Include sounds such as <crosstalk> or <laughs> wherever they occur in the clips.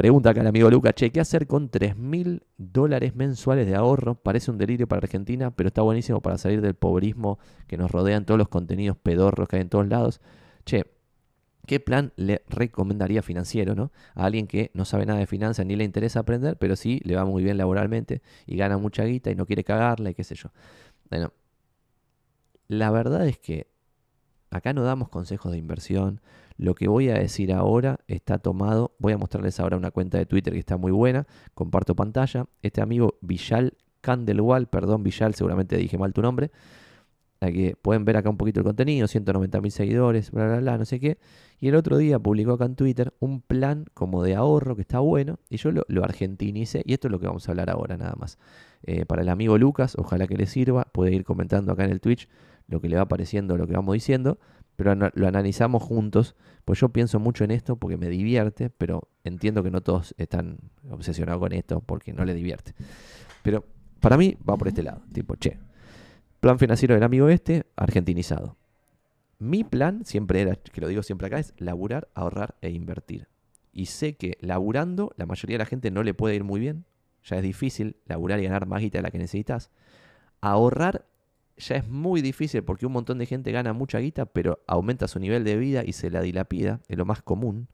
Pregunta acá el amigo Luca, che, ¿qué hacer con 3 mil dólares mensuales de ahorro? Parece un delirio para Argentina, pero está buenísimo para salir del pobrismo que nos rodean todos los contenidos pedorros que hay en todos lados. Che, ¿qué plan le recomendaría financiero, no? A alguien que no sabe nada de finanzas ni le interesa aprender, pero sí le va muy bien laboralmente y gana mucha guita y no quiere cagarla y qué sé yo. Bueno, la verdad es que acá no damos consejos de inversión. Lo que voy a decir ahora está tomado. Voy a mostrarles ahora una cuenta de Twitter que está muy buena. Comparto pantalla. Este amigo Villal Candelwall, perdón Villal, seguramente dije mal tu nombre. que pueden ver acá un poquito el contenido, 190 mil seguidores, bla, bla, bla, no sé qué. Y el otro día publicó acá en Twitter un plan como de ahorro que está bueno. Y yo lo, lo argentinicé. Y esto es lo que vamos a hablar ahora nada más. Eh, para el amigo Lucas, ojalá que le sirva. Puede ir comentando acá en el Twitch lo que le va pareciendo, lo que vamos diciendo, pero lo analizamos juntos, pues yo pienso mucho en esto porque me divierte, pero entiendo que no todos están obsesionados con esto porque no le divierte. Pero para mí va por este lado, tipo, che, plan financiero del amigo este, argentinizado. Mi plan siempre era, que lo digo siempre acá, es laburar, ahorrar e invertir. Y sé que laburando la mayoría de la gente no le puede ir muy bien, ya es difícil laburar y ganar más guita de la que necesitas. Ahorrar ya es muy difícil porque un montón de gente gana mucha guita, pero aumenta su nivel de vida y se la dilapida, es lo más común.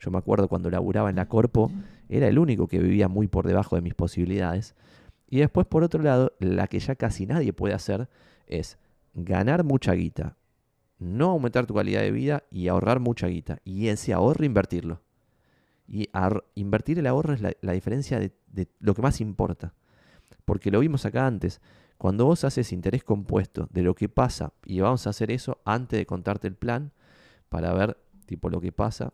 Yo me acuerdo cuando laburaba en la Corpo, era el único que vivía muy por debajo de mis posibilidades. Y después, por otro lado, la que ya casi nadie puede hacer es ganar mucha guita, no aumentar tu calidad de vida y ahorrar mucha guita. Y ese ahorro invertirlo. Y invertir el ahorro es la, diferencia de, de lo que más importa. Porque lo vimos acá antes. Cuando vos haces interés compuesto de lo que pasa, y vamos a hacer eso antes de contarte el plan, para ver tipo lo que pasa,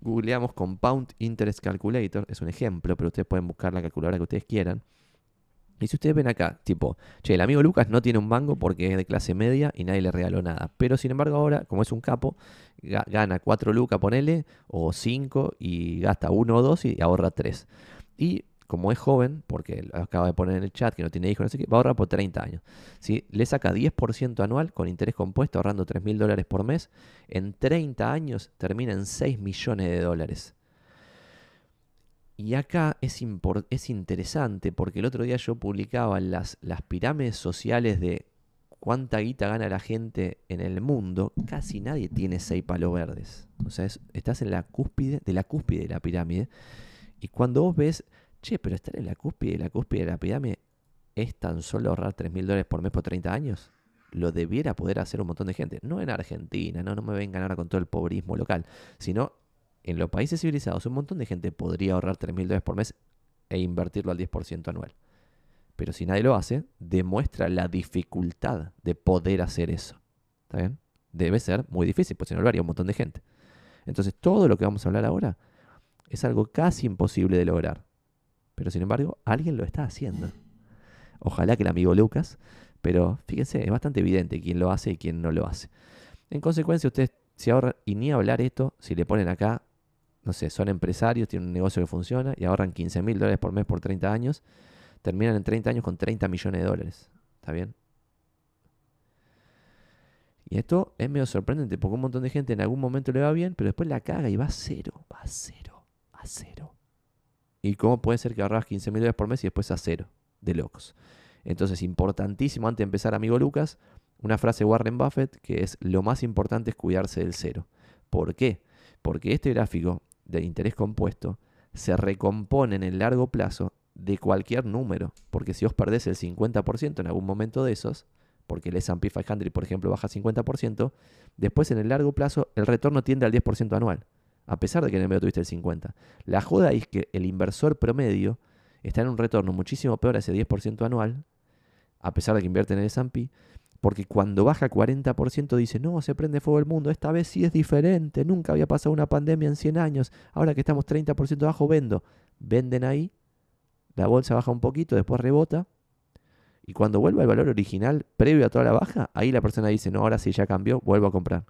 googleamos Compound Interest Calculator, es un ejemplo, pero ustedes pueden buscar la calculadora que ustedes quieran. Y si ustedes ven acá, tipo, che, el amigo Lucas no tiene un mango porque es de clase media y nadie le regaló nada. Pero sin embargo ahora, como es un capo, gana 4 lucas, ponele, o 5 y gasta 1 o 2 y ahorra 3. Y como es joven, porque acaba de poner en el chat que no tiene hijos, no sé qué, va a ahorrar por 30 años. ¿sí? Le saca 10% anual con interés compuesto, ahorrando 3 mil dólares por mes. En 30 años termina en 6 millones de dólares. Y acá es, es interesante porque el otro día yo publicaba las, las pirámides sociales de cuánta guita gana la gente en el mundo. Casi nadie tiene 6 palos verdes. O sea, estás en la cúspide de la cúspide de la pirámide. Y cuando vos ves Che, pero estar en la cúspide, la cúspide de la pirámide es tan solo ahorrar 3 mil dólares por mes por 30 años. Lo debiera poder hacer un montón de gente. No en Argentina, no, no me vengan ahora con todo el pobrismo local, sino en los países civilizados un montón de gente podría ahorrar 3 mil dólares por mes e invertirlo al 10% anual. Pero si nadie lo hace, demuestra la dificultad de poder hacer eso. ¿Está bien? Debe ser muy difícil, pues si no lo haría un montón de gente. Entonces todo lo que vamos a hablar ahora es algo casi imposible de lograr. Pero sin embargo, alguien lo está haciendo. Ojalá que el amigo Lucas, pero fíjense, es bastante evidente quién lo hace y quién no lo hace. En consecuencia, ustedes se ahorran, y ni hablar esto, si le ponen acá, no sé, son empresarios, tienen un negocio que funciona y ahorran 15 mil dólares por mes por 30 años, terminan en 30 años con 30 millones de dólares. ¿Está bien? Y esto es medio sorprendente porque un montón de gente en algún momento le va bien, pero después la caga y va a cero, va a cero, a cero. ¿Y cómo puede ser que ahorras 15 mil dólares por mes y después a cero? De locos. Entonces, importantísimo antes de empezar, amigo Lucas, una frase de Warren Buffett que es lo más importante es cuidarse del cero. ¿Por qué? Porque este gráfico de interés compuesto se recompone en el largo plazo de cualquier número. Porque si os perdés el 50% en algún momento de esos, porque el S&P 500, por ejemplo, baja 50%, después en el largo plazo el retorno tiende al 10% anual a pesar de que en el medio tuviste el 50. La joda es que el inversor promedio está en un retorno muchísimo peor a ese 10% anual, a pesar de que invierte en el S&P, porque cuando baja 40% dice, no, se prende fuego el mundo, esta vez sí es diferente, nunca había pasado una pandemia en 100 años, ahora que estamos 30% abajo vendo. Venden ahí, la bolsa baja un poquito, después rebota, y cuando vuelve al valor original, previo a toda la baja, ahí la persona dice, no, ahora sí ya cambió, vuelvo a comprar.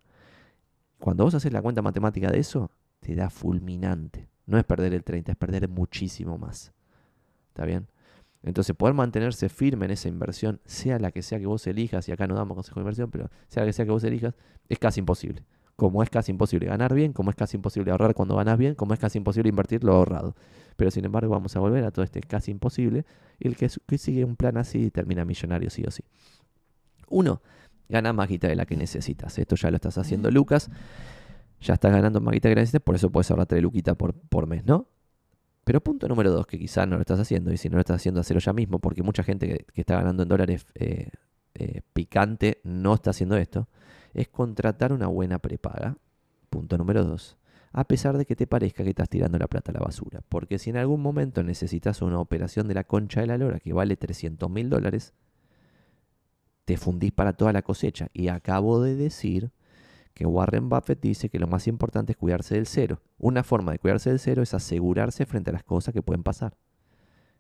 Cuando vos haces la cuenta matemática de eso, te da fulminante. No es perder el 30, es perder muchísimo más. ¿Está bien? Entonces, poder mantenerse firme en esa inversión, sea la que sea que vos elijas, y acá no damos consejo de inversión, pero sea la que sea que vos elijas, es casi imposible. como es casi imposible ganar bien, como es casi imposible ahorrar cuando ganas bien, como es casi imposible invertir lo ahorrado. Pero sin embargo vamos a volver a todo este casi imposible y el que, sigue un plan así termina millonario sí o sí. Uno, gana más guita de la que necesitas. Esto ya lo estás haciendo Lucas. Ya estás ganando más guita que necesitas, por eso puedes ahorrarte de Luquita por, por mes, ¿no? Pero punto número dos, que quizás no lo estás haciendo, y si no lo estás haciendo, hacerlo ya mismo, porque mucha gente que, está ganando en dólares eh, eh, picante no está haciendo esto es contratar una buena prepaga. Punto número dos. A pesar de que te parezca que estás tirando la plata a la basura. Porque si en algún momento necesitas una operación de la concha de la lora que vale 300 mil dólares, te fundís para toda la cosecha. Y acabo de decir que Warren Buffett dice que lo más importante es cuidarse del cero. Una forma de cuidarse del cero es asegurarse frente a las cosas que pueden pasar.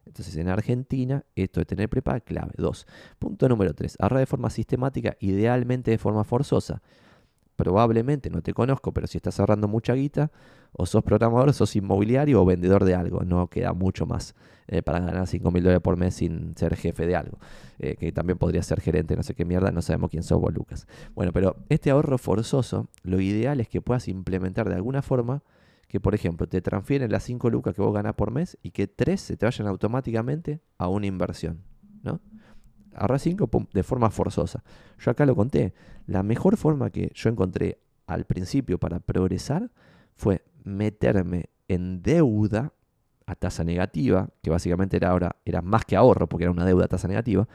Entonces, en Argentina, esto de tener prepaga clave. Dos. Punto número tres. Ahorra de forma sistemática, idealmente de forma forzosa. Probablemente, no te conozco, pero si estás ahorrando mucha guita, o sos programador, sos inmobiliario o vendedor de algo. No queda mucho más eh, para ganar 5 mil dólares por mes sin ser jefe de algo. Eh, que también podría ser gerente, no sé qué mierda, no sabemos quién sos vos, Lucas. Bueno, pero este ahorro forzoso, lo ideal es que puedas implementar de alguna forma que, por ejemplo, te transfieren las 5 lucas que vos ganás por mes y que 3 se te vayan automáticamente a una inversión. ¿no? Ahorra 5 de forma forzosa. Yo acá lo conté. La mejor forma que yo encontré al principio para progresar fue meterme en deuda a tasa negativa, que básicamente era ahora era más que ahorro porque era una deuda a tasa negativa,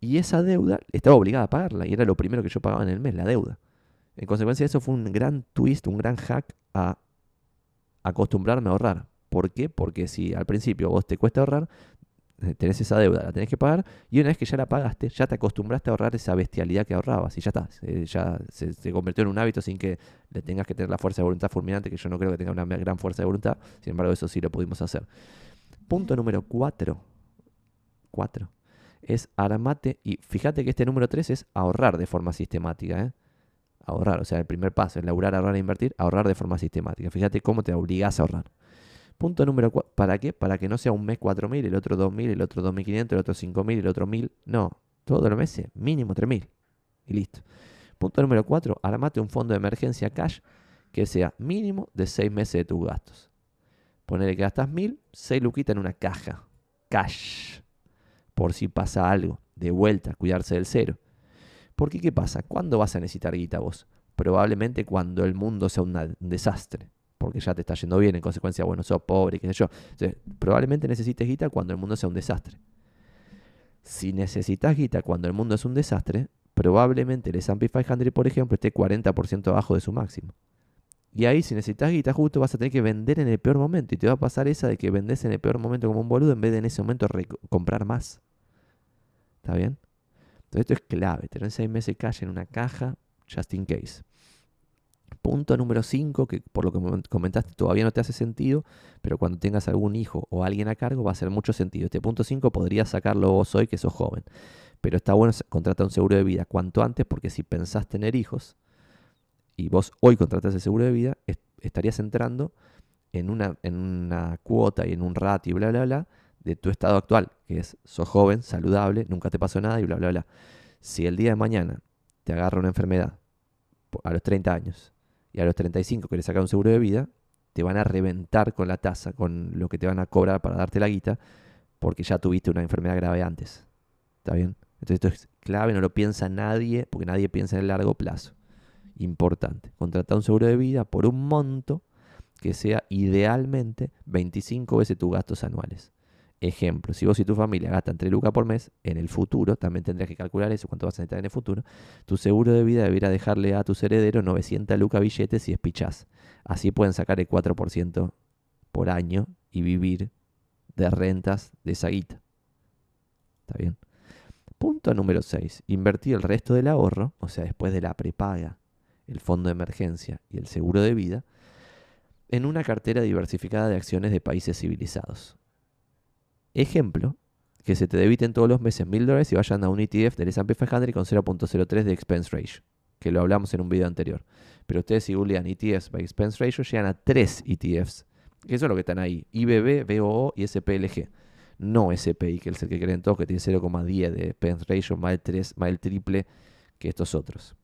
y esa deuda estaba obligada a pagarla y era lo primero que yo pagaba en el mes, la deuda. En consecuencia, eso fue un gran twist, un gran hack a acostumbrarme a ahorrar. ¿Por qué? Porque si al principio vos te cuesta ahorrar, tenés esa deuda, la tenés que pagar, y una vez que ya la pagaste, ya te acostumbraste a ahorrar esa bestialidad que ahorrabas, y ya está, ya se, convirtió en un hábito sin que le tengas que tener la fuerza de voluntad fulminante, que yo no creo que tenga una gran fuerza de voluntad, sin embargo eso sí lo pudimos hacer. Punto número 4, 4, es armate, y fíjate que este número 3 es ahorrar de forma sistemática, ¿eh? ahorrar. O sea, el primer paso es laburar, ahorrar e invertir, ahorrar de forma sistemática. Fíjate cómo te obligas a ahorrar. Punto número 4. ¿Para qué? Para que no sea un mes 4.000, el otro 2.000, el otro 2.500, el otro 5.000, el otro 1.000. No, todos los meses mínimo 3.000. Y listo. Punto número 4. Armate un fondo de emergencia cash que sea mínimo de 6 meses de tus gastos. Ponele que gastas 1.000, 6 luquitas en una caja. Cash. Por si pasa algo. De vuelta, cuidarse del cero. Porque, ¿qué pasa? ¿Cuándo vas a necesitar guita vos? Probablemente cuando el mundo sea un desastre. Porque ya te está yendo bien, en consecuencia, bueno, sos pobre, qué sé yo. probablemente necesites guita cuando el mundo sea un desastre. Si necesitas guita cuando el mundo es un desastre, probablemente el S&P 500, por ejemplo, esté 40% abajo de su máximo. Y ahí, si necesitas guita justo, vas a tener que vender en el peor momento. Y te va a pasar esa de que vendes en el peor momento como un boludo en vez de en ese momento comprar más. ¿Está bien? Entonces esto es clave, tener seis meses cash en una caja, just in case. Punto número 5, que por lo que comentaste todavía no te hace sentido, pero cuando tengas algún hijo o alguien a cargo va a hacer mucho sentido. Este punto 5 podrías sacarlo vos hoy que sos joven, pero está bueno contratar un seguro de vida cuanto antes porque si pensás tener hijos y vos hoy contratas el seguro de vida, estarías entrando en una, en una cuota y en un ratio y bla, bla, bla, de tu estado actual, que es, sos joven, saludable, nunca te pasó nada y bla, bla, bla. Si el día de mañana te agarra una enfermedad a los 30 años y a los 35 quieres sacar un seguro de vida, te van a reventar con la tasa, con lo que te van a cobrar para darte la guita, porque ya tuviste una enfermedad grave antes. ¿Está bien? Entonces esto es clave, no lo piensa nadie, porque nadie piensa en el largo plazo. Importante. Contratar un seguro de vida por un monto que sea idealmente 25 veces tus gastos anuales. Ejemplo, si vos y tu familia gastan 3 lucas por mes, en el futuro, también tendrías que calcular eso, cuánto vas a necesitar en el futuro, tu seguro de vida debería dejarle a tus herederos 900 lucas billetes si es pichás. Así pueden sacar el 4% por año y vivir de rentas de esa guita. ¿Está bien? Punto número 6. Invertir el resto del ahorro, o sea, después de la prepaga, el fondo de emergencia y el seguro de vida, en una cartera diversificada de acciones de países civilizados. Ejemplo, que se te debiten todos los meses mil dólares y vayan a un ETF del S&P 500 con 0.03 de expense ratio, que lo hablamos en un video anterior. Pero ustedes si googlean ETFs by expense ratio llegan a tres ETFs, que eso es lo que están ahí, IBB, BOO y SPLG. No SPI, que es el que creen todos, que tiene 0,10 de expense ratio, más el, 3, más el triple que estos otros.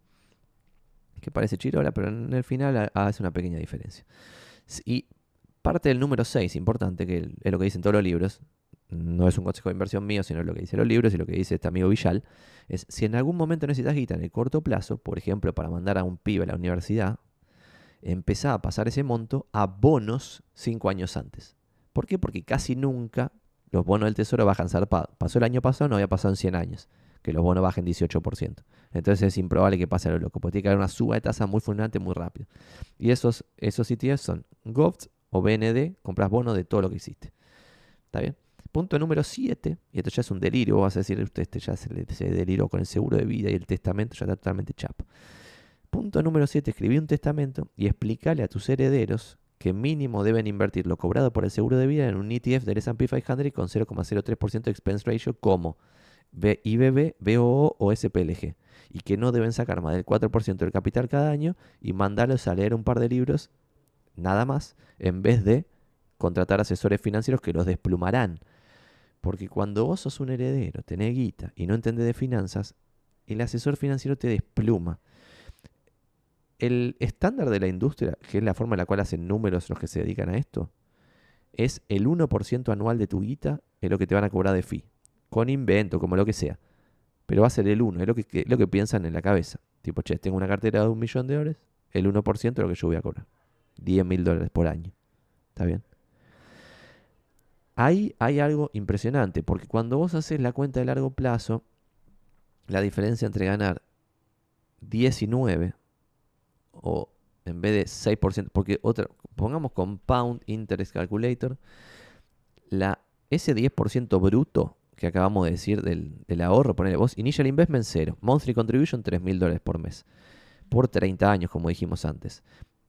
que parece chirola, pero en el final hace una pequeña diferencia. Y parte del número 6, importante, que es lo que dicen todos los libros, no es un consejo de inversión mío, sino lo que dicen los libros y lo que dice este amigo Villal, es si en algún momento necesitas guita en el corto plazo, por ejemplo, para mandar a un pibe a la universidad, empezá a pasar ese monto a bonos 5 años antes. ¿Por qué? Porque casi nunca los bonos del tesoro bajan zarpado. Pasó el año pasado, no había pasado en 100 años, que los bonos bajen 18%. Entonces es improbable que pase lo loco, porque tiene que haber una suba de tasa muy fulminante muy rápido. Y esos, esos son GOVs o BND, compras bonos de todo lo que hiciste. ¿Está bien? Punto número 7, y esto ya es un delirio, vas a decir, usted este ya se, deliró con el seguro de vida y el testamento, ya está totalmente chapo. Punto número 7, escribí un testamento y explícale a tus herederos que mínimo deben invertir lo cobrado por el seguro de vida en un ETF del S&P 500 con 0,03% de expense ratio como IBB, BOO o SPLG y que no deben sacar más del 4% del capital cada año y mandarlos a leer un par de libros nada más en vez de contratar asesores financieros que los desplumarán porque cuando vos sos un heredero, tenés guita y no entendés de finanzas, el asesor financiero te despluma. El estándar de la industria, que es la forma en la cual hacen números los que se dedican a esto, es el 1% anual de tu guita, es lo que te van a cobrar de fee. Con invento, como lo que sea. Pero va a ser el 1, es lo que, lo que piensan en la cabeza. Tipo, che, tengo una cartera de un millón de dólares, el 1% es lo que yo voy a cobrar. 10 mil dólares por año. ¿Está bien? Ahí hay algo impresionante, porque cuando vos haces la cuenta de largo plazo, la diferencia entre ganar 19 o en vez de 6%, porque otra, pongamos Compound Interest Calculator, la, ese 10% bruto que acabamos de decir del, ahorro, ponele vos, Initial Investment 0, Monthly Contribution 3 mil dólares por mes, por 30 años, como dijimos antes.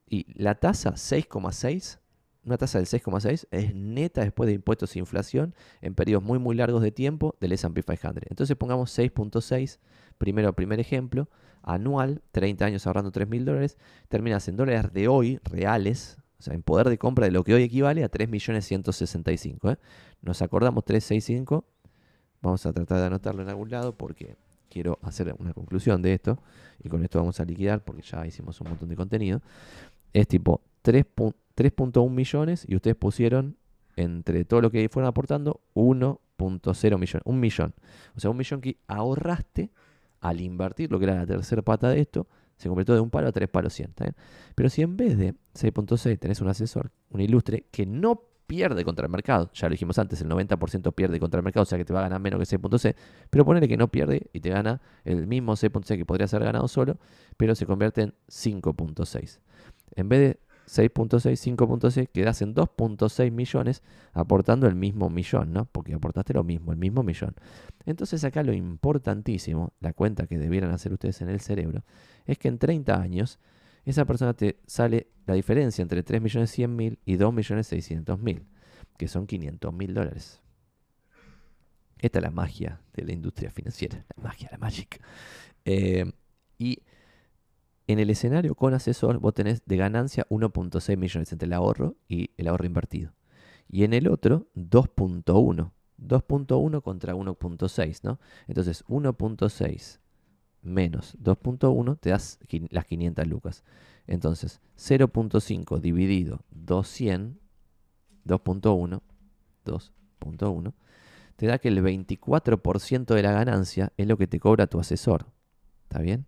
Y la tasa 6,6 una tasa del 6,6 es neta después de impuestos e inflación en periodos muy muy largos de tiempo del S&P 500. Entonces pongamos 6.6, primero primer ejemplo, anual, 30 años ahorrando 3 mil dólares, terminas en dólares de hoy, reales, o sea, en poder de compra de lo que hoy equivale a 3.165. ¿eh? Nos acordamos 365, vamos a tratar de anotarlo en algún lado porque quiero hacer una conclusión de esto y con esto vamos a liquidar porque ya hicimos un montón de contenido. Es tipo 3. 3.1 millones y ustedes pusieron entre todo lo que fueron aportando 1.0 millones, un millón. O sea, un millón que ahorraste al invertir, lo que era la tercera pata de esto, se convirtió de un palo a tres palos 100. Pero si en vez de 6.6 tenés un asesor, un ilustre, que no pierde contra el mercado, ya lo dijimos antes, el 90% pierde contra el mercado, o sea que te va a ganar menos que 6.6, pero ponele que no pierde y te gana el mismo 6.6 que podría ser ganado solo, pero se convierte en 5.6. En vez de 6.6, 5.6, quedas en 2.6 millones aportando el mismo millón, ¿no? Porque aportaste lo mismo, el mismo millón. Entonces acá lo importantísimo, la cuenta que debieran hacer ustedes en el cerebro, es que en 30 años esa persona te sale la diferencia entre 3 millones 100 mil y 2 millones 600 mil, que son 500 mil dólares. Esta es la magia de la industria financiera, la magia, la magic. Eh, y en el escenario con asesor vos tenés de ganancia 1.6 millones entre el ahorro y el ahorro invertido. Y en el otro 2.1. 2.1 contra 1.6, ¿no? Entonces 1.6 menos 2.1 te das las 500 lucas. Entonces 0.5 dividido 200, 2.1, 2.1, te da que el 24% de la ganancia es lo que te cobra tu asesor. ¿Está bien?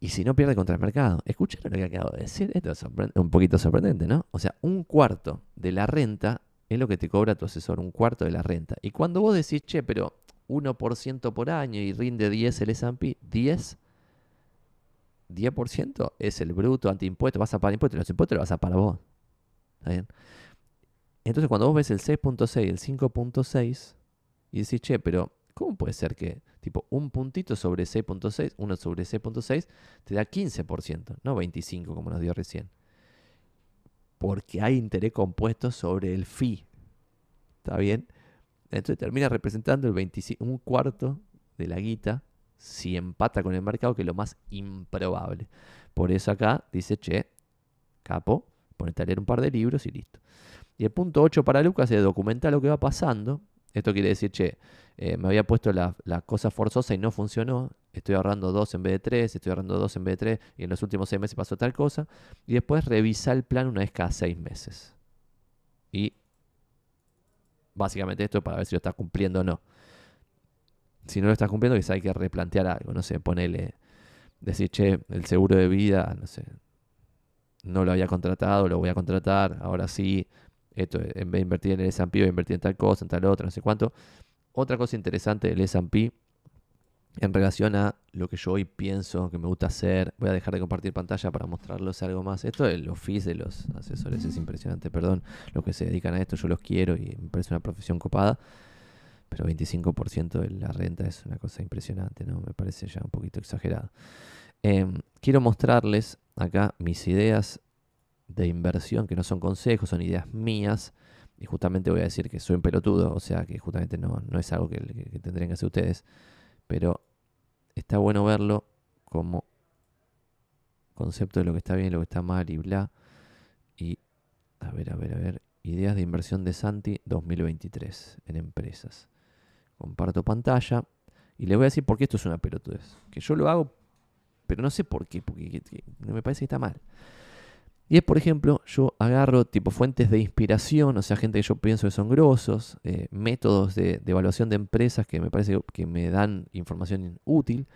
Y si no pierde contra el mercado. ¿Escucharon lo que acabo de decir? Esto es un poquito sorprendente, ¿no? O sea, un cuarto de la renta es lo que te cobra tu asesor, un cuarto de la renta. Y cuando vos decís, che, pero 1% por año y rinde 10 el S&P, 10, 10% es el bruto antiimpuesto, vas a pagar impuestos, los impuestos los vas a pagar vos. ¿Está bien? Entonces cuando vos ves el 6.6, el 5.6, y decís, che, pero ¿cómo puede ser que Tipo, un puntito sobre C.6, uno sobre C.6, te da 15%, no 25% como nos dio recién. Porque hay interés compuesto sobre el fee. ¿Está bien? Entonces termina representando el 25, un cuarto de la guita si empata con el mercado, que es lo más improbable. Por eso acá dice, che, capo, ponete a leer un par de libros y listo. Y el punto 8 para Lucas es documentar lo que va pasando esto quiere decir, che, eh, me había puesto la, cosa forzosa y no funcionó. estoy ahorrando 2 en vez de 3, estoy ahorrando 2 en vez de 3, y en los últimos 6 meses pasó tal cosa. Y después revisa el plan una vez cada 6 meses. Y básicamente esto es para ver si lo estás cumpliendo o no. Si no lo estás cumpliendo, quizás hay que replantear algo, no sé, ponele, decir, che, el seguro de vida, no sé, no lo había contratado, lo voy a contratar, ahora sí, esto, en vez de invertir en el S&P, voy a invertir en tal cosa, en tal otra, no sé cuánto. Otra cosa interesante del S&P en relación a lo que yo hoy pienso que me gusta hacer, voy a dejar de compartir pantalla para mostrarles algo más. Esto del fees de los asesores es impresionante, perdón, los que se dedican a esto, yo los quiero y me parece una profesión copada, pero 25% de la renta es una cosa impresionante, ¿no? Me parece ya un poquito exagerado. Em, quiero mostrarles acá mis ideas de inversión, que no son consejos, son ideas mías. Y justamente voy a decir que soy un pelotudo, o sea que justamente no, no es algo que, que tendrían que hacer ustedes. Pero está bueno verlo como concepto de lo que está bien lo que está mal y bla. Y a ver, a ver, a ver. Ideas de inversión de Santi 2023 en empresas. Comparto pantalla y les voy a decir por qué esto es una pelotudez. Que yo lo hago, pero no sé por qué, porque me parece que está mal. Y es, por ejemplo, yo agarro tipo fuentes de inspiración, o sea, gente que yo pienso que son grosos, eh, métodos de, evaluación de empresas que me parece que me dan información útil.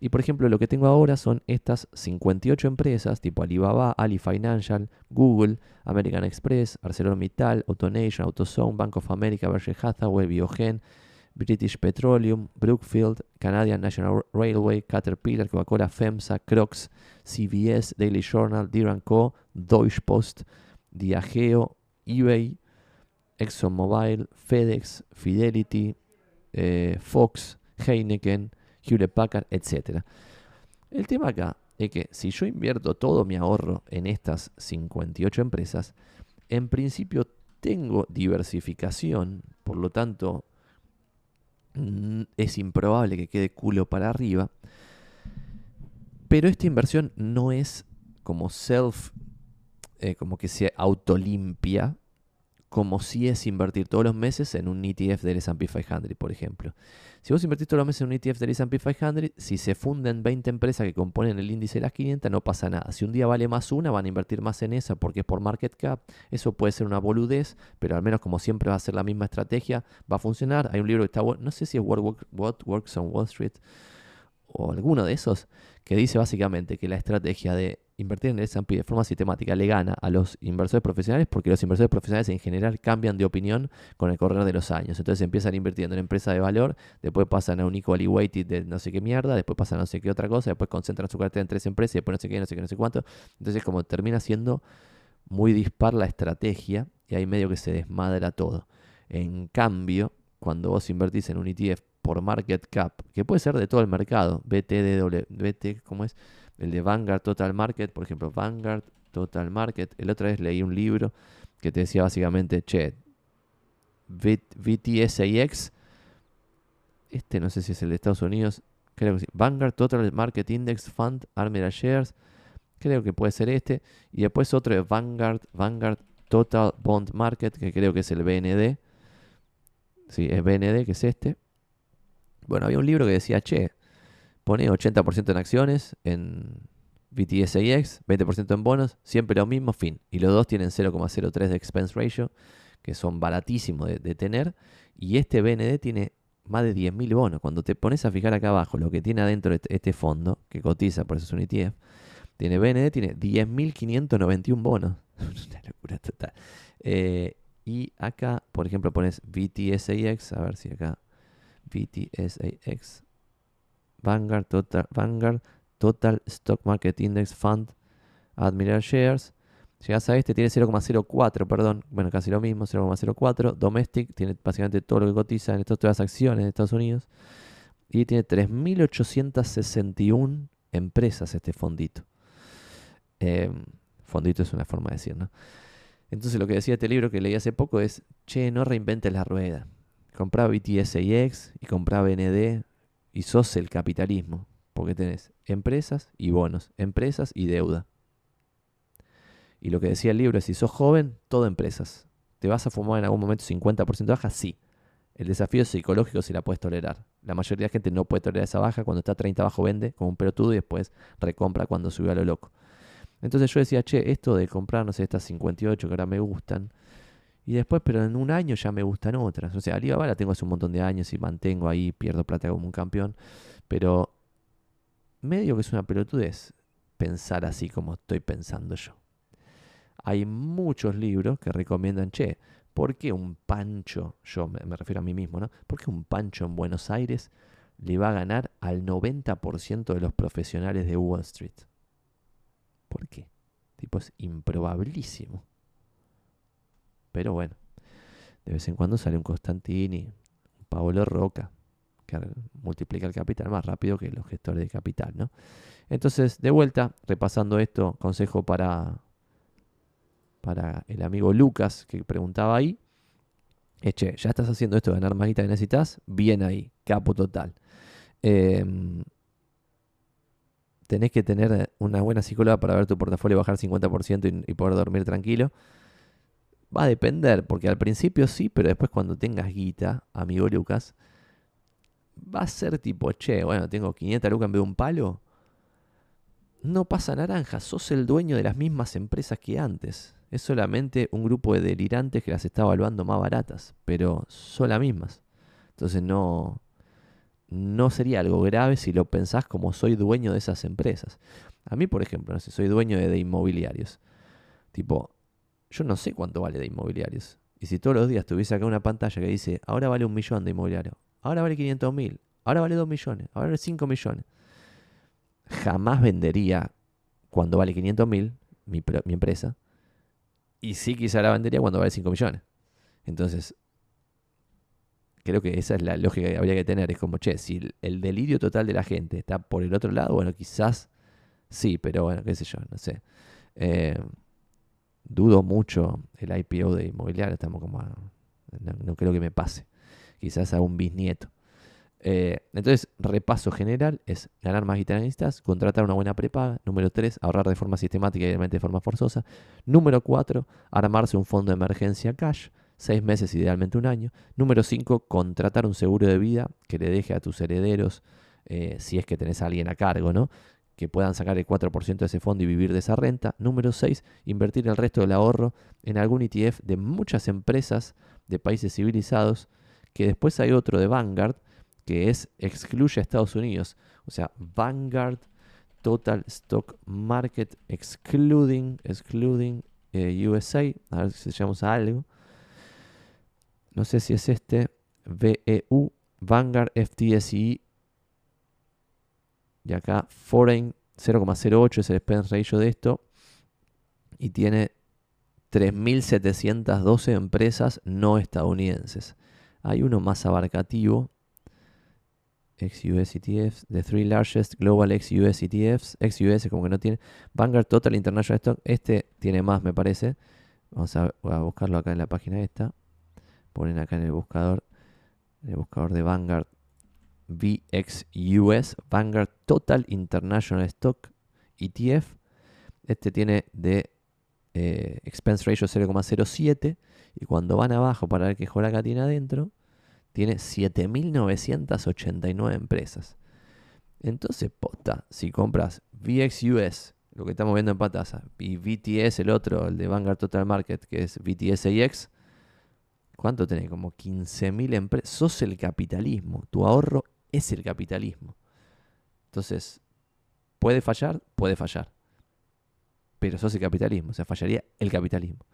Y, por ejemplo, lo que tengo ahora son estas 58 empresas, tipo Alibaba, Ali Financial, Google, American Express, ArcelorMittal, AutoNation, AutoZone, Bank of America, Berkshire Hathaway, Biogen, British Petroleum, Brookfield, Canadian National Railway, Caterpillar, Coca-Cola, FEMSA, Crocs, CBS, Daily Journal, Deere Co., Deutsche Post, Diageo, eBay, ExxonMobil, FedEx, Fidelity, eh, Fox, Heineken, Hewlett Packard, etc. El tema acá es que si yo invierto todo mi ahorro en estas 58 empresas, en principio tengo diversificación, por lo tanto es improbable que quede culo para arriba. Pero esta inversión no es como self, eh, como que se autolimpia, como si es invertir todos los meses en un ETF del S&P 500, por ejemplo. Si vos invertís todos los meses en un ETF del S&P 500, si se funden 20 empresas que componen el índice de las 500, no pasa nada. Si un día vale más una, van a invertir más en esa porque es por market cap. Eso puede ser una boludez, pero al menos como siempre va a ser la misma estrategia, va a funcionar. Hay un libro que está, no sé si es What Works on Wall Street o alguno de esos, que dice básicamente que la estrategia de invertir en el S&P de forma sistemática le gana a los inversores profesionales porque los inversores profesionales en general cambian de opinión con el correr de los años. Entonces empiezan invirtiendo en empresas de valor, después pasan a un equally weighted de no sé qué mierda, después pasan a no sé qué otra cosa, después concentran su cartera en tres empresas y después no sé qué, no sé qué, no sé cuánto. Entonces como termina siendo muy dispar la estrategia y ahí medio que se desmadra todo. En cambio, cuando vos invertís en un ETF por market cap, que puede ser de todo el mercado, BTDW, BT, ¿cómo es? El de Vanguard Total Market, por ejemplo, Vanguard Total Market. El otra vez leí un libro que te decía básicamente, che, VTSAX, este no sé si es el de Estados Unidos, creo que sí, Vanguard Total Market Index Fund, Armera Shares, creo que puede ser este, y después otro de Vanguard, Vanguard Total Bond Market, que creo que es el BND, sí, es BND, que es este, bueno, había un libro que decía, che, pone 80% en acciones, en BTSAX, 20% en bonos, siempre lo mismo, fin. Y los dos tienen 0,03 de expense ratio, que son baratísimos de, tener. Y este BND tiene más de 10.000 bonos. Cuando te pones a fijar acá abajo lo que tiene adentro este, este fondo, que cotiza, por eso es un ETF, tiene BND, tiene 10.591 bonos. <laughs> Una locura total. Eh, y acá, por ejemplo, pones BTSAX, a ver si acá VTSAX, Vanguard Total, Vanguard Total Stock Market Index Fund, Admiral Shares. Llegas a este, tiene 0,04, perdón, bueno, casi lo mismo, 0,04. Domestic tiene básicamente todo lo que cotiza en estas, todas las acciones de Estados Unidos. Y tiene 3.861 empresas este fondito. Em, fondito es una forma de decir, ¿no? Entonces lo que decía este libro que leí hace poco es, che, no reinventes la rueda. Comprá BTSIX y comprá BND y sos el capitalismo. Porque tenés empresas y bonos, empresas y deuda. Y lo que decía el libro es, si sos joven, todo empresas. ¿Te vas a fumar en algún momento 50% baja? Sí. El desafío es psicológico si la puedes tolerar. La mayoría de la gente no puede tolerar esa baja. Cuando está 30 abajo vende como un pelotudo y después recompra cuando subió a lo loco. Entonces yo decía, che, esto de comprar, no sé, estas 58 que ahora me gustan. Y después, pero en un año ya me gustan otras. O sea, Alibaba la tengo hace un montón de años y mantengo ahí, pierdo plata como un campeón. Pero medio que es una pelotudez pensar así como estoy pensando yo. Hay muchos libros que recomiendan, che, ¿por qué un pancho, yo me, me refiero a mí mismo, ¿no? ¿Por qué un pancho en Buenos Aires le va a ganar al 90% de los profesionales de Wall Street? ¿Por qué? Tipo, es improbabilísimo. Pero bueno, de vez en cuando sale un Constantini, un Paolo Roca, que multiplica el capital más rápido que los gestores de capital, ¿no? Entonces, de vuelta, repasando esto, consejo para, para el amigo Lucas que preguntaba ahí. Eche, ya estás haciendo esto ganar más guita que necesitas, bien ahí, capo total. Em, tenés que tener una buena psicóloga para ver tu portafolio bajar 50% y, y, poder dormir tranquilo. Va a depender, porque al principio sí, pero después cuando tengas guita, amigo Lucas, va a ser tipo, che, bueno, tengo 500 lucas en vez de un palo. No pasa naranja, sos el dueño de las mismas empresas que antes. Es solamente un grupo de delirantes que las está evaluando más baratas, pero son las mismas. Entonces no, no sería algo grave si lo pensás como soy dueño de esas empresas. A mí, por ejemplo, no sé, soy dueño de, de inmobiliarios. Tipo, yo no sé cuánto vale de inmobiliarios. Y si todos los días tuviese acá una pantalla que dice, ahora vale un millón de inmobiliario, ahora vale 500 mil, ahora vale 2 millones, ahora vale 5 millones. Jamás vendería cuando vale 500 mil mi, mi, empresa. Y sí quizá la vendería cuando vale 5 millones. Entonces, creo que esa es la lógica que habría que tener. Es como, che, si el, delirio total de la gente está por el otro lado, bueno, quizás sí, pero bueno, qué sé yo, no sé. Eh, dudo mucho el IPO de inmobiliario, estamos como, no, no creo que me pase. Quizás a un bisnieto. Eh, entonces, repaso general es ganar más guitarristas, contratar una buena prepaga. Número 3, ahorrar de forma sistemática y de forma forzosa. Número 4, armarse un fondo de emergencia cash, 6 meses, idealmente un año. Número 5, contratar un seguro de vida que le deje a tus herederos, eh, si es que tenés a alguien a cargo, ¿no? Que puedan sacar el 4% de ese fondo y vivir de esa renta. Número 6, invertir el resto del ahorro en algún ETF de muchas empresas de países civilizados, que después hay otro de Vanguard, que es excluye a Estados Unidos. O sea, Vanguard Total Stock Market excluding, excluding eh, USA. A ver si llamamos a algo. No sé si es este. VEU, Vanguard FTSE. Y acá Foreign 0,08 es el expense ratio de esto. Y tiene 3.712 empresas no estadounidenses. Hay uno más abarcativo ex-US ETFs, the three largest global ex-US ETFs, ex-US como que no tiene, Vanguard Total International Stock, este tiene más me parece, vamos a, a, buscarlo acá en la página esta, ponen acá en el buscador, en el buscador de Vanguard VXUS, Vanguard Total International Stock ETF, este tiene de eh, expense ratio 0,07 y cuando van abajo para ver qué Joraca tiene adentro, tiene 7.989 empresas. Entonces, posta, si compras VXUS, lo que estamos viendo en Patasa, y VTS, el otro, el de Vanguard Total Market, que es VTSIX, ¿cuánto tenés? Como 15.000 empresas. Sos el capitalismo. Tu ahorro es el capitalismo. Entonces, ¿puede fallar? Puede fallar. Pero sos el capitalismo. O sea, fallaría el capitalismo.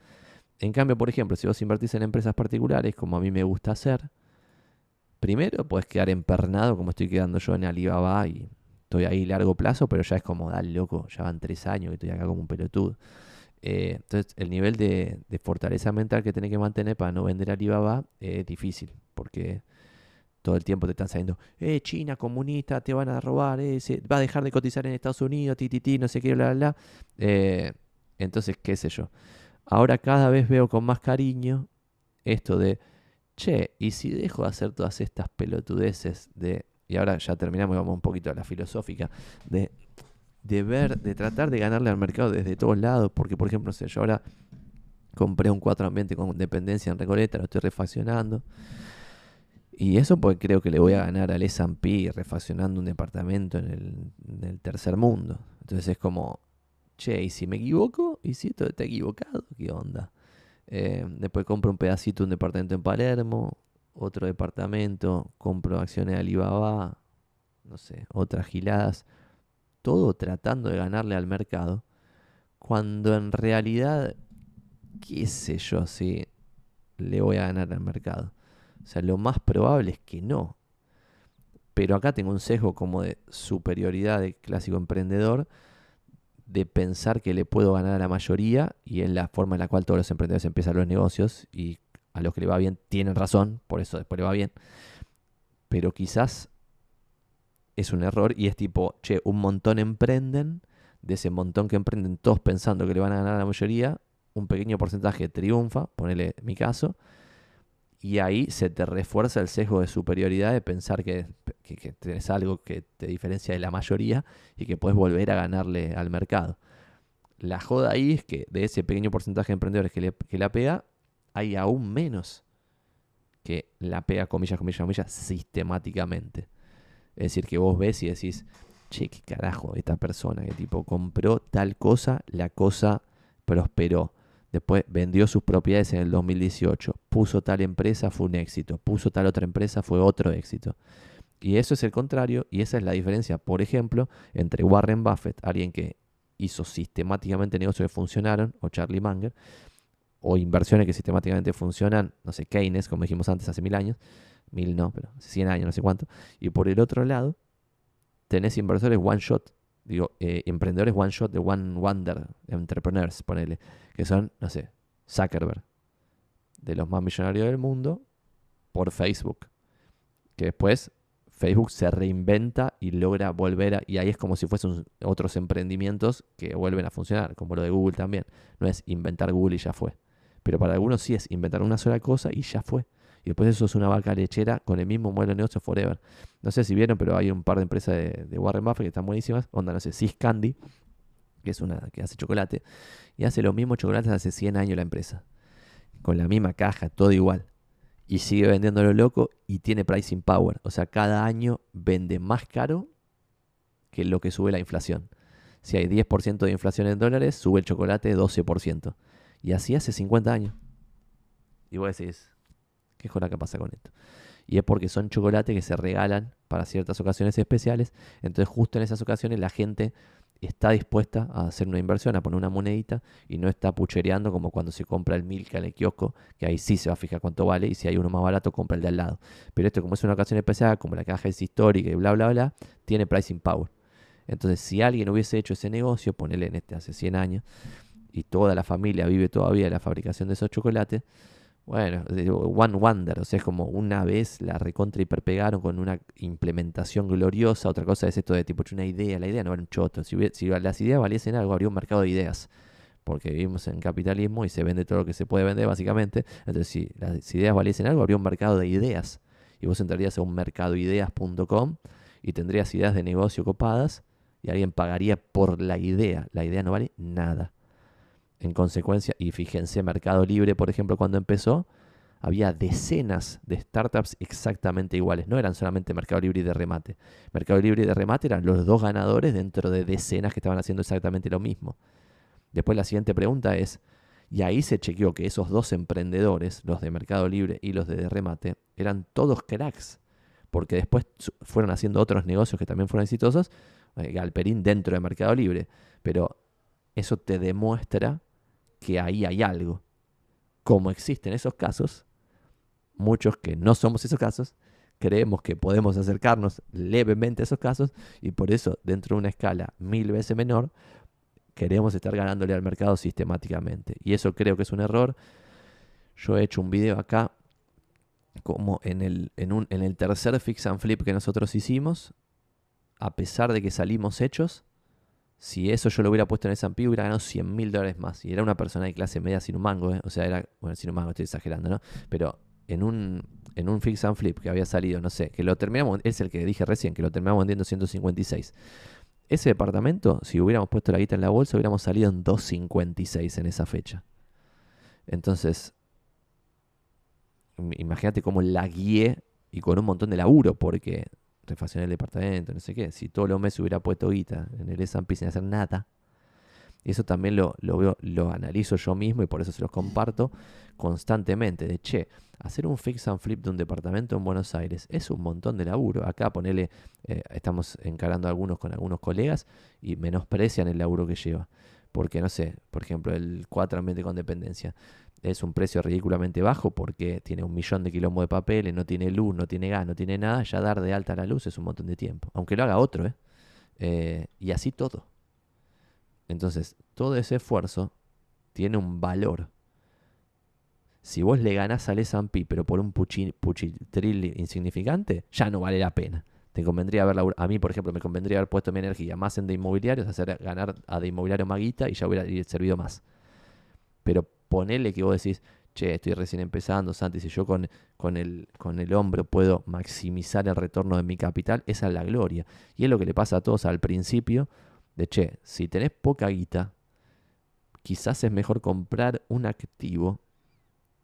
En cambio, por ejemplo, si vos invertís en empresas particulares, como a mí me gusta hacer, Primero, puedes quedar empernado como estoy quedando yo en Alibaba y estoy ahí largo plazo, pero ya es como, dale loco, ya van tres años que estoy acá como un pelotudo. Eh, entonces, el nivel de, fortaleza mental que tenés que mantener para no vender Alibaba es difícil, porque todo el tiempo te están saliendo, eh, China comunista, te van a robar, eh, va a dejar de cotizar en Estados Unidos, ti, ti, ti no sé qué, bla, bla, bla. Eh, entonces, qué sé yo. Ahora cada vez veo con más cariño esto de che, y si dejo de hacer todas estas pelotudeces de, y ahora ya terminamos y vamos un poquito a la filosófica, de, de ver, de tratar de ganarle al mercado desde todos lados, porque por ejemplo, no sé, yo ahora compré un 4 ambiente con dependencia en Recoleta, lo estoy refaccionando. Y eso porque creo que le voy a ganar al S&P refaccionando un departamento en el, en el tercer mundo. Entonces es como, che, ¿y si me equivoco? ¿Y si esto está equivocado? ¿Qué onda? Eh, después compro un pedacito de un departamento en Palermo, otro departamento, compro acciones de Alibaba, no sé, otras giladas. Todo tratando de ganarle al mercado. Cuando en realidad, qué sé yo, si le voy a ganar al mercado. O sea, lo más probable es que no. Pero acá tengo un sesgo como de superioridad de clásico emprendedor, de pensar que le puedo ganar a la mayoría y es la forma en la cual todos los emprendedores empiezan los negocios y a los que le va bien tienen razón, por eso después le va bien. Pero quizás es un error y es tipo, che, un montón emprenden, de ese montón que emprenden todos pensando que le van a ganar a la mayoría, un pequeño porcentaje triunfa, ponele mi caso, y ahí se te refuerza el sesgo de superioridad de pensar que, que, tenés algo que te diferencia de la mayoría y que puedes volver a ganarle al mercado. La joda ahí es que de ese pequeño porcentaje de emprendedores que, le, que la pega, hay aún menos que la pega, comillas, comillas, comillas, sistemáticamente. Es decir, que vos ves y decís, che, qué carajo, esta persona que tipo compró tal cosa, la cosa prosperó Después vendió sus propiedades en el 2018. Puso tal empresa, fue un éxito. Puso tal otra empresa, fue otro éxito. Y eso es el contrario, y esa es la diferencia, por ejemplo, entre Warren Buffett, alguien que hizo sistemáticamente negocios que funcionaron, o Charlie Munger, o inversiones que sistemáticamente funcionan, no sé, Keynes, como dijimos antes, hace mil años, mil no, pero 100 años, no sé cuánto. Y por el otro lado, tenés inversores one shot, digo, eh, emprendedores one shot de one wonder, entrepreneurs, ponele, que son, no sé, Zuckerberg, de los más millonarios del mundo, por Facebook. Que después Facebook se reinventa y logra volver a, y ahí es como si fuesen otros emprendimientos que vuelven a funcionar, como lo de Google también. No es inventar Google y ya fue. Pero para algunos sí es inventar una sola cosa y ya fue. Y después eso es una vaca lechera con el mismo modelo de negocio forever. No sé si vieron, pero hay un par de empresas de, Warren Buffett que están buenísimas. Onda, no sé, Sis Candy, que es una que hace chocolate. Y hace los mismos chocolates hace 100 años la empresa. Con la misma caja, todo igual. Y sigue vendiendo lo loco y tiene pricing power. O sea, cada año vende más caro que lo que sube la inflación. Si hay 10% de inflación en dólares, sube el chocolate 12%. Y así hace 50 años. Y vos decís, ¿Qué joda que pasa con esto? Y es porque son chocolates que se regalan para ciertas ocasiones especiales. Entonces, justo en esas ocasiones, la gente está dispuesta a hacer una inversión, a poner una monedita y no está puchereando como cuando se compra el Milka en el kiosco, que ahí sí se va a fijar cuánto vale y si hay uno más barato, compra el de al lado. Pero esto, como es una ocasión especial, como la caja es histórica y bla, bla, bla, tiene pricing power. Entonces, si alguien hubiese hecho ese negocio, ponele en este hace 100 años, y toda la familia vive todavía la fabricación de esos chocolates, bueno, One Wonder, o sea, es como una vez la recontra hiperpegaron con una implementación gloriosa. Otra cosa es esto de tipo, una idea, la idea no era un choto. Si, si las ideas valiesen algo, habría un mercado de ideas. Porque vivimos en capitalismo y se vende todo lo que se puede vender, básicamente. Entonces, si las ideas valiesen algo, habría un mercado de ideas. Y vos entrarías a un mercadoideas.com y tendrías ideas de negocio copadas y alguien pagaría por la idea. La idea no vale nada. En consecuencia, y fíjense, Mercado Libre, por ejemplo, cuando empezó, había decenas de startups exactamente iguales. No eran solamente Mercado Libre y de remate. Mercado Libre y de remate eran los dos ganadores dentro de decenas que estaban haciendo exactamente lo mismo. Después la siguiente pregunta es, y ahí se chequeó que esos dos emprendedores, los de Mercado Libre y los de, de remate, eran todos cracks. Porque después fueron haciendo otros negocios que también fueron exitosos. Eh, Galperín dentro de Mercado Libre. Pero eso te demuestra que ahí hay algo. Como existen esos casos, muchos que no somos esos casos, creemos que podemos acercarnos levemente a esos casos y por eso dentro de una escala mil veces menor queremos estar ganándole al mercado sistemáticamente. Y eso creo que es un error. Yo he hecho un video acá como en el, en, un, en el tercer fix and flip que nosotros hicimos, a pesar de que salimos hechos, si eso yo lo hubiera puesto en el S&P, hubiera ganado 100 mil dólares más. Y era una persona de clase media sin un mango, ¿eh? O sea, era, bueno, sin un mango, estoy exagerando, ¿no? Pero en un, en un fix and flip que había salido, no sé, que lo terminamos, es el que dije recién, que lo terminamos vendiendo 156. Ese departamento, si hubiéramos puesto la guita en la bolsa, hubiéramos salido en 256 en esa fecha. Entonces, imagínate cómo la guié y con un montón de laburo, porque refaccionar el departamento, no sé qué. Si todos los meses hubiera puesto guita en el S&P sin hacer nada, y eso también lo, lo, veo, lo analizo yo mismo y por eso se los comparto constantemente. De che, hacer un fix and flip de un departamento en Buenos Aires es un montón de laburo. Acá ponele, eh, estamos encarando algunos con algunos colegas y menosprecian el laburo que lleva. Porque, no sé, por ejemplo, el 4 ambiente con dependencia es un precio ridículamente bajo porque tiene un millón de kilómetros de papeles, no tiene luz, no tiene gas, no tiene nada. Ya dar de alta la luz es un montón de tiempo. Aunque lo haga otro, ¿eh? eh y así todo. Entonces, todo ese esfuerzo tiene un valor. Si vos le ganás al S&P, pero por un puchitril insignificante, ya no vale la pena. Te convendría haber, a mí, por ejemplo, me convendría haber puesto mi energía más en de inmobiliarios, hacer ganar a de inmobiliario maguita y ya hubiera servido más. Pero ponele que vos decís, che, estoy recién empezando, Santi, si yo con, con, el, con el hombro puedo maximizar el retorno de mi capital, esa es la gloria. Y es lo que le pasa a todos al principio, de che, si tenés poca guita, quizás es mejor comprar un activo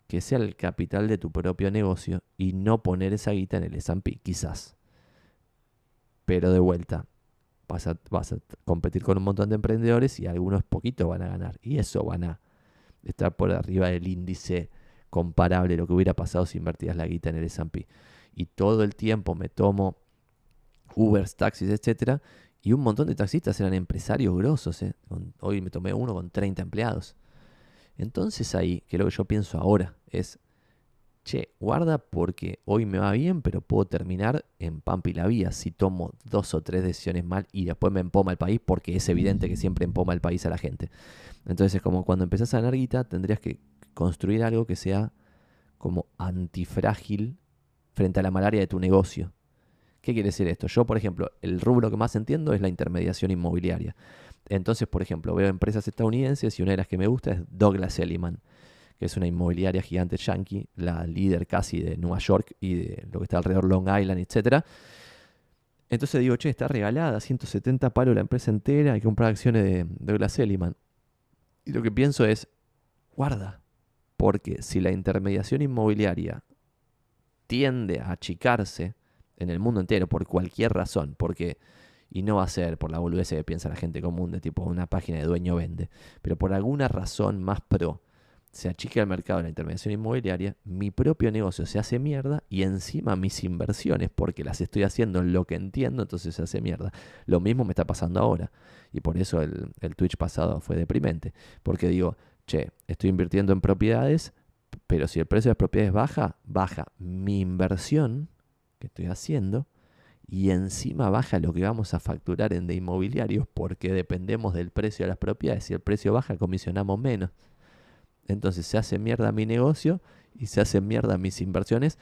que sea el capital de tu propio negocio y no poner esa guita en el S&P, quizás. Pero de vuelta, vas a, competir con un montón de emprendedores y algunos poquitos van a ganar. Y eso van a estar por arriba del índice comparable lo que hubiera pasado si invertías la guita en el S&P. Y todo el tiempo me tomo Ubers, taxis, etcétera, y un montón de taxistas eran empresarios grosos. ¿eh? hoy me tomé uno con 30 empleados. Entonces ahí, que lo que yo pienso ahora es, che, guarda porque hoy me va bien, pero puedo terminar en Pampa y la Vía si tomo dos o tres decisiones mal y después me empoma el país, porque es evidente que siempre empoma el país a la gente. Entonces es como cuando empezás a ganar tendrías que construir algo que sea como antifrágil frente a la malaria de tu negocio. ¿Qué quiere decir esto? Yo, por ejemplo, el rubro que más entiendo es la intermediación inmobiliaria. Entonces, por ejemplo, veo empresas estadounidenses y una de las que me gusta es Douglas Elliman, que es una inmobiliaria gigante yankee, la líder casi de Nueva York y de lo que está alrededor Long Island, etc. Entonces digo, che, está regalada, 170 palos la empresa entera, hay que comprar acciones de Douglas Elliman. Y lo que pienso es, guarda, porque si la intermediación inmobiliaria tiende a achicarse, en el mundo entero por cualquier razón, porque y no va a ser por la boludez que piensa la gente común de tipo una página de dueño vende, pero por alguna razón más pro se achica el mercado de la intervención inmobiliaria, mi propio negocio se hace mierda y encima mis inversiones, porque las estoy haciendo en lo que entiendo, entonces se hace mierda. Lo mismo me está pasando ahora. Y por eso el, el Twitch pasado fue deprimente. Porque digo, che, estoy invirtiendo en propiedades, pero si el precio de las propiedades baja, baja mi inversión que estoy haciendo y encima baja lo que vamos a facturar en de inmobiliarios porque dependemos del precio de las propiedades. Si el precio baja, comisionamos menos. Entonces se hace mierda mi negocio y se hace mierda mis inversiones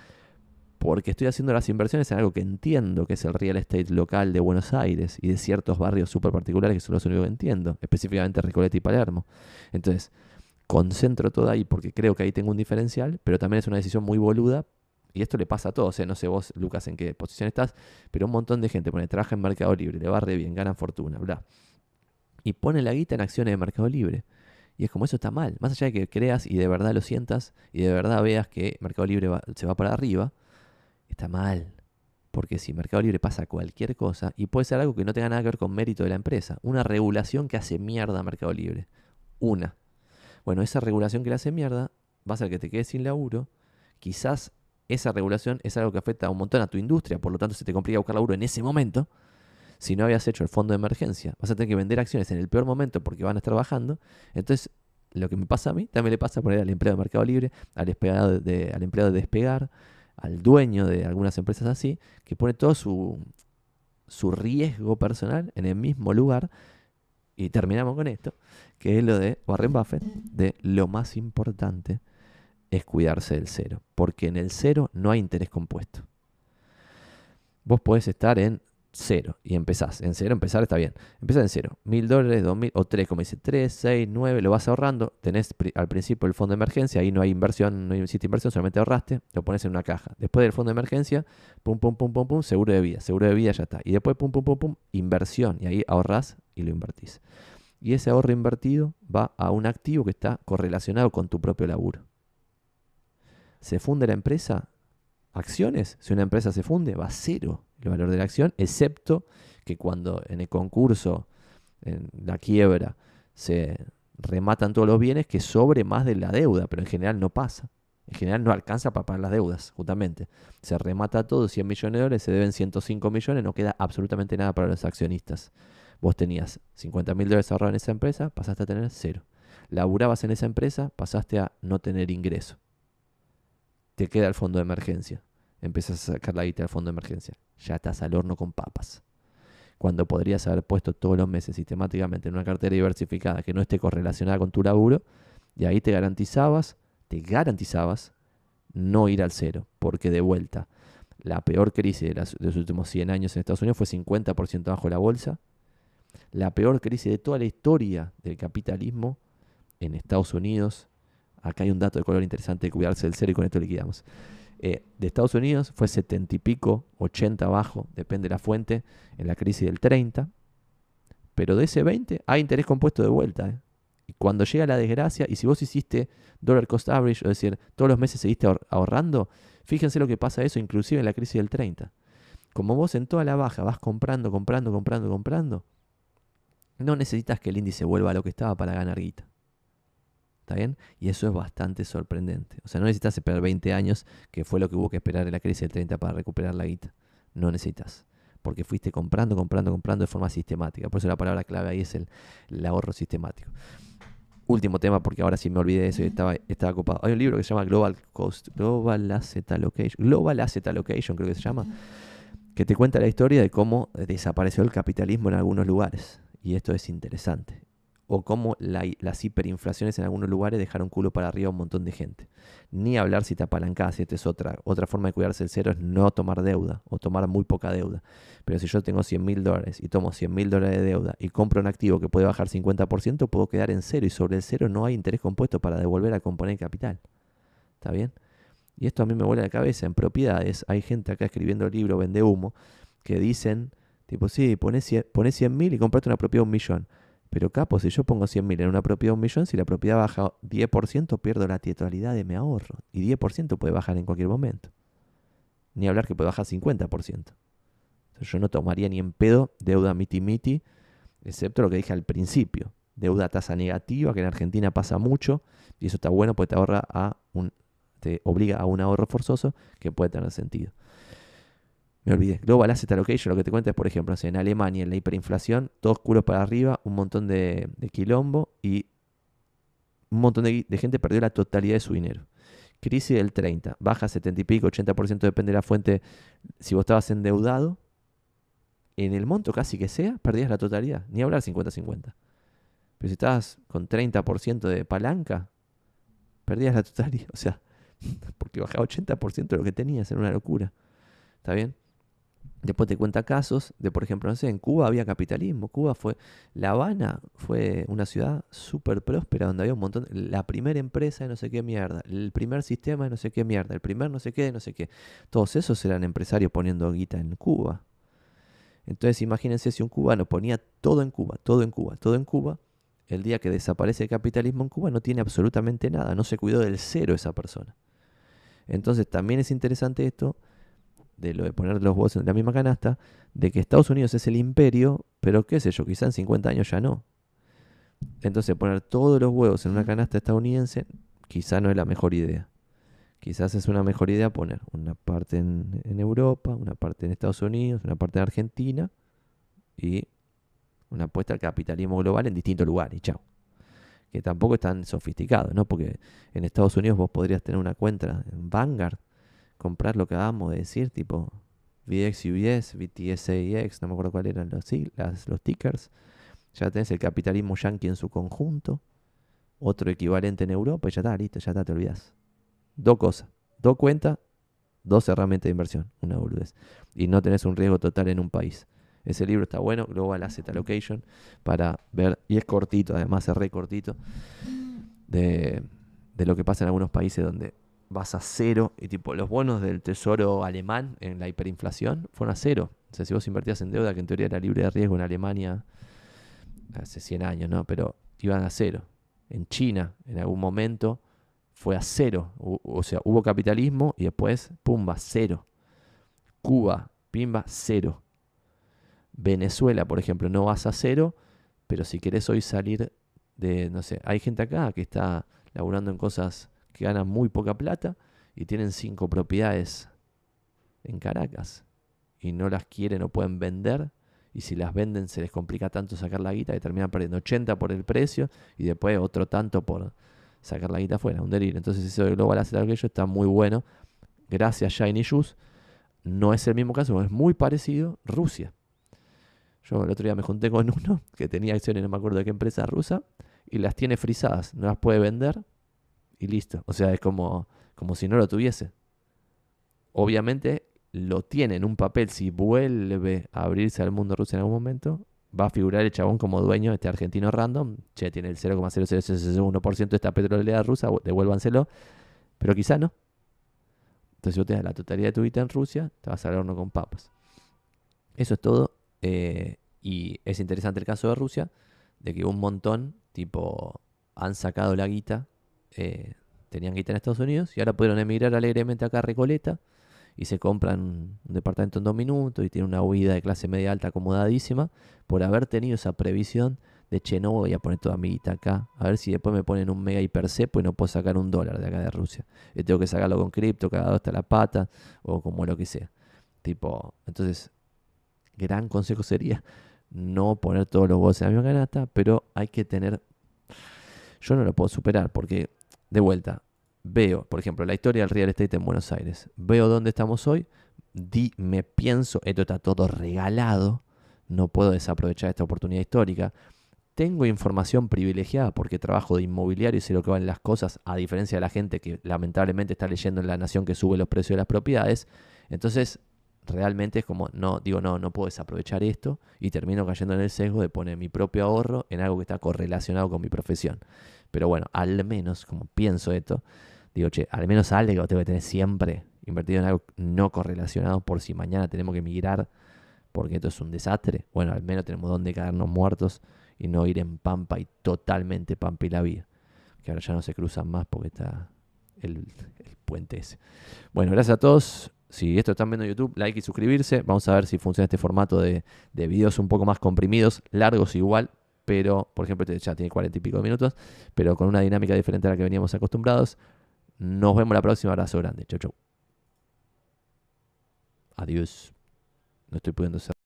porque estoy haciendo las inversiones en algo que entiendo, que es el real estate local de Buenos Aires y de ciertos barrios súper particulares que son los únicos que entiendo, específicamente Recoleta y Palermo. Entonces, concentro todo ahí porque creo que ahí tengo un diferencial, pero también es una decisión muy boluda y esto le pasa a todos, ¿eh? no sé vos, Lucas, en qué posición estás, pero un montón de gente pone, trabaja en Mercado Libre, le va re bien, gana fortuna, bla. Y pone la guita en acciones de Mercado Libre. Y es como eso está mal. Más allá de que creas y de verdad lo sientas y de verdad veas que Mercado Libre se va para arriba, está mal. Porque si Mercado Libre pasa cualquier cosa, y puede ser algo que no tenga nada que ver con mérito de la empresa, una regulación que hace mierda a Mercado Libre. Una. Bueno, esa regulación que le hace mierda va a hacer que te quedes sin laburo. Quizás esa regulación es algo que afecta un montón a tu industria, por lo tanto se te complica buscar laburo en ese momento. Si no habías hecho el fondo de emergencia, vas a tener que vender acciones en el peor momento porque van a estar bajando. Entonces, lo que me pasa a mí, también le pasa a poner al empleado de Mercado Libre, al empleado de, al empleado de Despegar, al dueño de algunas empresas así, que pone todo su, su riesgo personal en el mismo lugar. Y terminamos con esto, que es lo de Warren Buffett, de lo más importante es cuidarse del cero, porque en el cero no hay interés compuesto. Vos podés estar en cero y empezás. En cero, empezar está bien. Empezás en cero. Mil dólares, dos mil o tres, como dice, tres, seis, nueve, lo vas ahorrando. Tenés al principio el fondo de emergencia, ahí no hay inversión, no existe inversión, solamente ahorraste, lo pones en una caja. Después del fondo de emergencia, pum, pum, pum, pum, pum, seguro de vida. Seguro de vida ya está. Y después, pum, pum, pum, pum, inversión. Y ahí ahorrás y lo invertís. Y ese ahorro invertido va a un activo que está correlacionado con tu propio laburo se funde la empresa, acciones, si una empresa se funde, va cero el valor de la acción, excepto que cuando en el concurso, en la quiebra, se rematan todos los bienes, que sobre más de la deuda, pero en general no pasa. En general no alcanza para pagar las deudas, justamente. Se remata todo, 100 millones de dólares, se deben 105 millones, no queda absolutamente nada para los accionistas. Vos tenías 50 mil dólares ahorrados en esa empresa, pasaste a tener cero. Laburabas en esa empresa, pasaste a no tener ingreso. Te queda el fondo de emergencia. Empiezas a sacar la guita del fondo de emergencia. Ya estás al horno con papas. Cuando podrías haber puesto todos los meses sistemáticamente en una cartera diversificada que no esté correlacionada con tu laburo, y ahí te garantizabas, te garantizabas no ir al cero. Porque de vuelta, la peor crisis de, los últimos 100 años en Estados Unidos fue 50% bajo la bolsa. La peor crisis de toda la historia del capitalismo en Estados Unidos. Acá hay un dato de color interesante de cuidarse del cero y con esto liquidamos. Eh, de Estados Unidos fue 70 y pico, 80 abajo, depende de la fuente, en la crisis del 30. Pero de ese 20 hay interés compuesto de vuelta. ¿eh? Y cuando llega la desgracia, y si vos hiciste dollar cost average, es decir, todos los meses seguiste ahorrando, fíjense lo que pasa eso, inclusive en la crisis del 30. Como vos en toda la baja vas comprando, comprando, comprando, comprando, no necesitas que el índice vuelva a lo que estaba para ganar guita. ¿Está bien? Y eso es bastante sorprendente. O sea, no necesitas esperar 20 años, que fue lo que hubo que esperar en la crisis del 30 para recuperar la guita. No necesitas. Porque fuiste comprando, comprando, comprando de forma sistemática. Por eso la palabra clave ahí es el, ahorro sistemático. Último tema, porque ahora sí me olvidé de eso y estaba, estaba ocupado. Hay un libro que se llama Global Cost, Global Asset Allocation, Global Asset Allocation creo que se llama, que te cuenta la historia de cómo desapareció el capitalismo en algunos lugares. Y esto es interesante o cómo las hiperinflaciones en algunos lugares dejaron culo para arriba a un montón de gente. Ni hablar si te apalancás, esta es otra. Otra forma de cuidarse el cero es no tomar deuda o tomar muy poca deuda. Pero si yo tengo 100 mil dólares y tomo 100 mil dólares de deuda y compro un activo que puede bajar 50%, puedo quedar en cero y sobre el cero no hay interés compuesto para devolver a componer capital. ¿Está bien? Y esto a mí me vuela la cabeza. En propiedades hay gente acá escribiendo el libro Vende Humo que dicen, tipo, sí, pones 100 mil y comprate una propiedad un millón. Pero capo, si yo pongo 100.000 en una propiedad de un millón, si la propiedad baja 10%, pierdo la totalidad de mi ahorro. Y 10% puede bajar en cualquier momento. Ni hablar que puede bajar 50%. Entonces yo no tomaría ni en pedo deuda miti-miti, excepto lo que dije al principio. Deuda tasa negativa, que en Argentina pasa mucho, y eso está bueno porque te ahorra a un, te obliga a un ahorro forzoso que puede tener sentido me olvidé. Global Asset Allocation, lo que te cuenta es, por ejemplo, en Alemania, en la hiperinflación, todos culos para arriba, un montón de, quilombo y un montón de, gente perdió la totalidad de su dinero. Crisis del 30, baja 70 y pico, 80% depende de la fuente. Si vos estabas endeudado, en el monto casi que sea, perdías la totalidad. Ni hablar 50-50. Pero si estabas con 30% de palanca, perdías la totalidad. O sea, <laughs> porque bajaba 80% de lo que tenías, era una locura. ¿Está bien? Después te cuenta casos de, por ejemplo, no sé, en Cuba había capitalismo. Cuba fue, La Habana fue una ciudad súper próspera donde había un montón, la primera empresa de no sé qué mierda, el primer sistema de no sé qué mierda, el primer no sé qué de no sé qué. Todos esos eran empresarios poniendo guita en Cuba. Entonces imagínense si un cubano ponía todo en Cuba, todo en Cuba, todo en Cuba, el día que desaparece el capitalismo en Cuba no tiene absolutamente nada, no se cuidó del cero esa persona. Entonces también es interesante esto de lo de poner los huevos en la misma canasta, de que Estados Unidos es el imperio, pero qué sé yo, quizá en 50 años ya no. Entonces poner todos los huevos en una canasta estadounidense quizá no es la mejor idea. Quizás es una mejor idea poner una parte en, Europa, una parte en Estados Unidos, una parte en Argentina y una apuesta al capitalismo global en distintos lugares. Chao. Que tampoco es tan sofisticado, ¿no? Porque en Estados Unidos vos podrías tener una cuenta en Vanguard comprar lo que acabamos de decir, tipo VX UBS, VTSAX, no me acuerdo cuáles eran los, las, los tickers. Ya tenés el capitalismo yankee en su conjunto, otro equivalente en Europa y ya está, listo, ya está, te olvidas. Dos cosas, dos cuentas, dos herramientas de inversión, una boludez. Y no tenés un riesgo total en un país. Ese libro está bueno, Global Asset Allocation, para ver, y es cortito, además es re cortito, de, de lo que pasa en algunos países donde vas a cero. Y tipo, los bonos del tesoro alemán en la hiperinflación fueron a cero. O sea, si vos invertías en deuda, que en teoría era libre de riesgo en Alemania hace 100 años, ¿no? Pero iban a cero. En China, en algún momento, fue a cero. O, sea, hubo capitalismo y después, pumba, cero. Cuba, pimba, cero. Venezuela, por ejemplo, no vas a cero, pero si querés hoy salir de, no sé, hay gente acá que está laburando en cosas que ganan muy poca plata y tienen cinco propiedades en Caracas y no las quieren o pueden vender y si las venden se les complica tanto sacar la guita que terminan perdiendo 80 por el precio y después otro tanto por sacar la guita afuera, un delirio. Entonces eso de Global Asset Allocation está muy bueno. Gracias Shiny Shoes. No es el mismo caso, es muy parecido Rusia. Yo el otro día me junté con uno que tenía acciones, no me acuerdo de qué empresa rusa, y las tiene frisadas, no las puede vender y listo. O sea, es como, como si no lo tuviese. Obviamente lo tiene en un papel, si vuelve a abrirse al mundo ruso en algún momento, va a figurar el chabón como dueño, este argentino random, che, tiene el 0,0001% de esta petrolera rusa, devuélvanselo, pero quizá no. Entonces, si vos tenés la totalidad de tu vida en Rusia, te vas al horno con papas. Eso es todo. Eh, y es interesante el caso de Rusia, de que un montón, tipo, han sacado la guita, eh, tenían guita en Estados Unidos y ahora pudieron emigrar alegremente acá a Recoleta y se compran un departamento en dos minutos y tienen una huida de clase media alta acomodadísima por haber tenido esa previsión de che, no voy a poner toda mi guita acá, a ver si después me ponen un mega hipercepo y no puedo sacar un dólar de acá de Rusia. Y tengo que sacarlo con cripto, cada dos hasta la pata o como lo que sea. Tipo, entonces gran consejo sería no poner todos los huevos en la misma canasta, pero hay que tener... Yo no lo puedo superar porque, de vuelta, veo, por ejemplo, la historia del real estate en Buenos Aires. Veo dónde estamos hoy, di, me pienso, esto está todo regalado, no puedo desaprovechar esta oportunidad histórica. Tengo información privilegiada porque trabajo de inmobiliario y sé lo que valen las cosas, a diferencia de la gente que lamentablemente está leyendo en La Nación que sube los precios de las propiedades. Entonces, realmente es como, no, digo, no, no puedo desaprovechar esto y termino cayendo en el sesgo de poner mi propio ahorro en algo que está correlacionado con mi profesión. Pero bueno, al menos, como pienso esto, digo, che, al menos algo tengo que tener siempre invertido en algo no correlacionado por si mañana tenemos que migrar porque esto es un desastre. Bueno, al menos tenemos donde caernos muertos y no ir en pampa y totalmente pampa y la vida. Que ahora ya no se cruzan más porque está el, el puente ese. Bueno, gracias a todos si esto están viendo en YouTube, like y suscribirse. Vamos a ver si funciona este formato de, de videos un poco más comprimidos, largos igual, pero por ejemplo este ya tiene cuarenta y pico minutos, pero con una dinámica diferente a la que veníamos acostumbrados. Nos vemos la próxima. Abrazo grande. Chau, chau. Adiós. No estoy pudiendo ser.